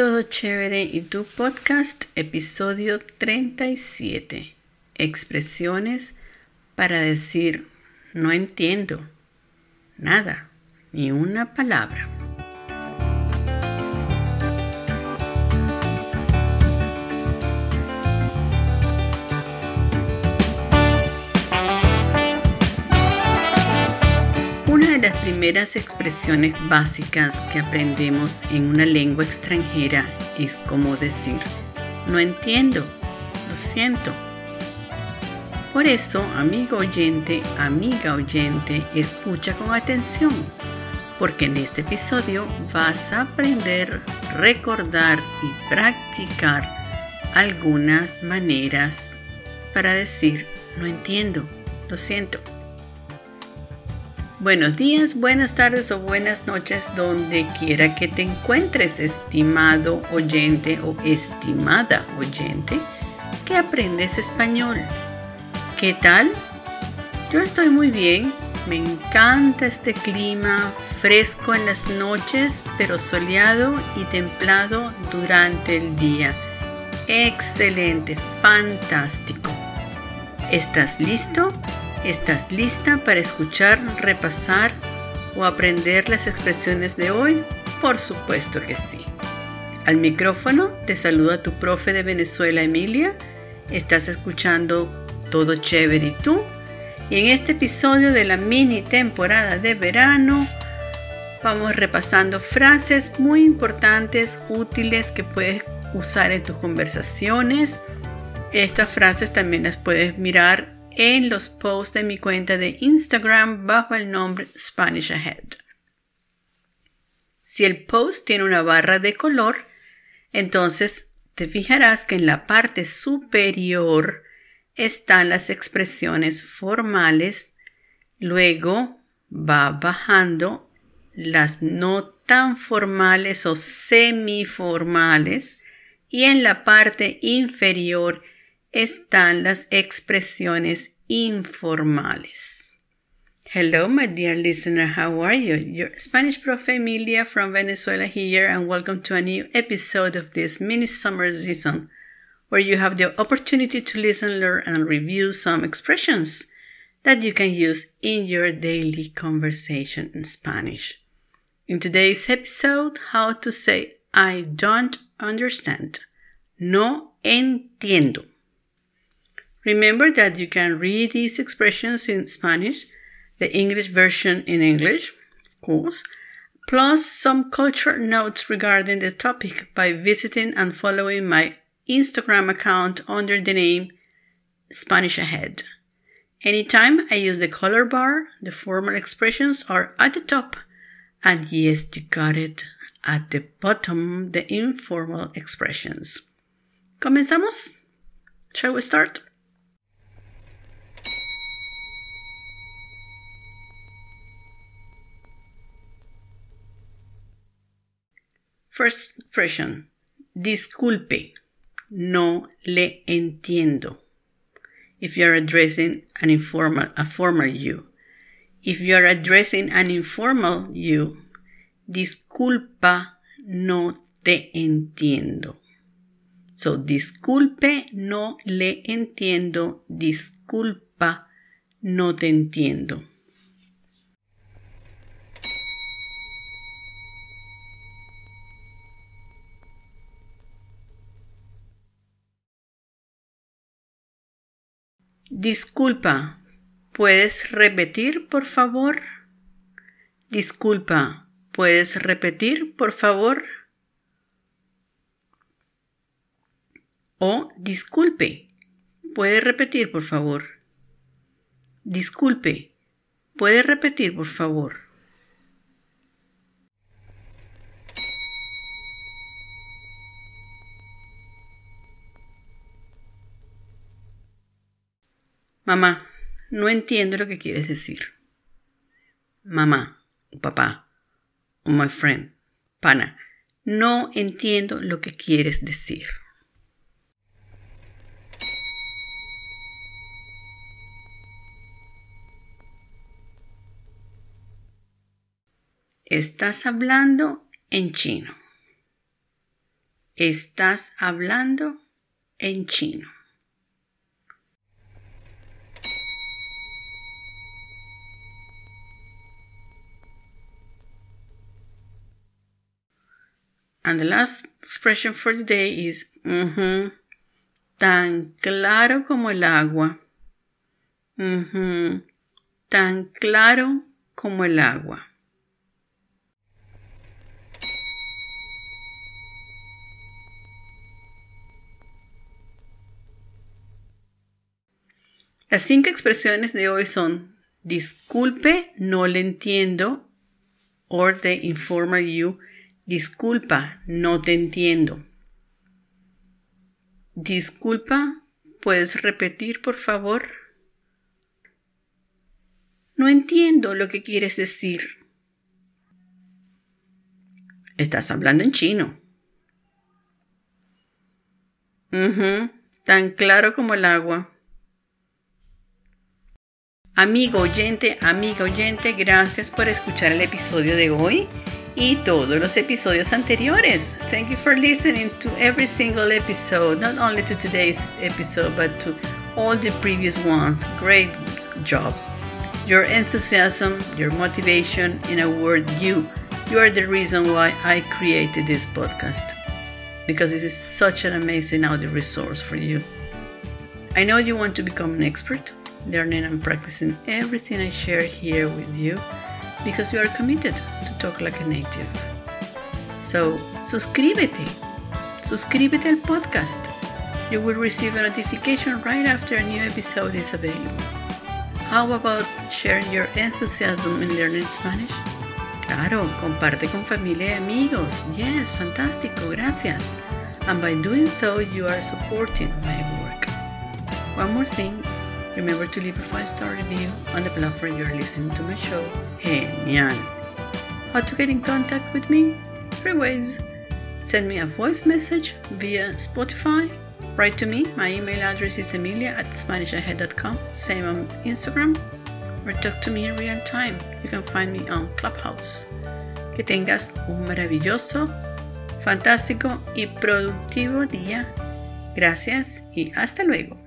todo chévere y tu podcast, episodio 37. Expresiones para decir no entiendo nada, ni una palabra. Primeras expresiones básicas que aprendemos en una lengua extranjera es como decir, no entiendo, lo siento. Por eso, amigo oyente, amiga oyente, escucha con atención, porque en este episodio vas a aprender, recordar y practicar algunas maneras para decir, no entiendo, lo siento. Buenos días, buenas tardes o buenas noches donde quiera que te encuentres, estimado oyente o estimada oyente que aprendes español. ¿Qué tal? Yo estoy muy bien, me encanta este clima fresco en las noches, pero soleado y templado durante el día. Excelente, fantástico. ¿Estás listo? ¿Estás lista para escuchar, repasar o aprender las expresiones de hoy? Por supuesto que sí. Al micrófono te saluda tu profe de Venezuela, Emilia. Estás escuchando Todo Chévere y tú. Y en este episodio de la mini temporada de verano vamos repasando frases muy importantes, útiles que puedes usar en tus conversaciones. Estas frases también las puedes mirar en los posts de mi cuenta de Instagram bajo el nombre Spanish Ahead. Si el post tiene una barra de color, entonces te fijarás que en la parte superior están las expresiones formales, luego va bajando las no tan formales o semiformales y en la parte inferior están las expresiones informales. Hello, my dear listener, how are you? Your Spanish prof Emilia from Venezuela here, and welcome to a new episode of this mini summer season, where you have the opportunity to listen, learn, and review some expressions that you can use in your daily conversation in Spanish. In today's episode, how to say I don't understand. No entiendo. Remember that you can read these expressions in Spanish, the English version in English, of course, plus some cultural notes regarding the topic by visiting and following my Instagram account under the name Spanish Ahead. Anytime I use the color bar, the formal expressions are at the top, and yes, you got it, at the bottom, the informal expressions. Comenzamos? Shall we start? First expression. Disculpe. No le entiendo. If you're addressing an informal, a formal you. If you're addressing an informal you, disculpa, no te entiendo. So, disculpe, no le entiendo. Disculpa, no te entiendo. Disculpa, ¿puedes repetir, por favor? Disculpa, ¿puedes repetir, por favor? O disculpe, ¿puede repetir, por favor? Disculpe, ¿puede repetir, por favor? Mamá, no entiendo lo que quieres decir. Mamá, papá, o my friend, pana, no entiendo lo que quieres decir. Estás hablando en chino. Estás hablando en chino. And the last expression for the day is tan claro como el agua. Tan claro como el agua. Las cinco expresiones de hoy son disculpe, no le entiendo, or the informer you, disculpa, no te entiendo. Disculpa, ¿puedes repetir por favor? No entiendo lo que quieres decir. Estás hablando en chino. tan claro como el agua. Amigo oyente, amiga oyente, gracias por escuchar el episodio de hoy y todos los episodios anteriores. Thank you for listening to every single episode, not only to today's episode, but to all the previous ones. Great job. Your enthusiasm, your motivation, in a word, you. You are the reason why I created this podcast because this is such an amazing audio resource for you. I know you want to become an expert learning and practicing everything I share here with you because you are committed to talk like a native. So, suscríbete. Suscríbete al podcast. You will receive a notification right after a new episode is available. How about sharing your enthusiasm in learning Spanish? Claro, comparte con familia y amigos. Yes, fantástico, gracias. And by doing so, you are supporting my work. One more thing, Remember to leave a 5-star review on the platform you're listening to my show. Genial! How to get in contact with me? Three ways. Send me a voice message via Spotify. Write to me. My email address is emilia at SpanishAhead.com. Same on Instagram. Or talk to me in real time. You can find me on Clubhouse. Que tengas un maravilloso, fantástico y productivo día. Gracias y hasta luego.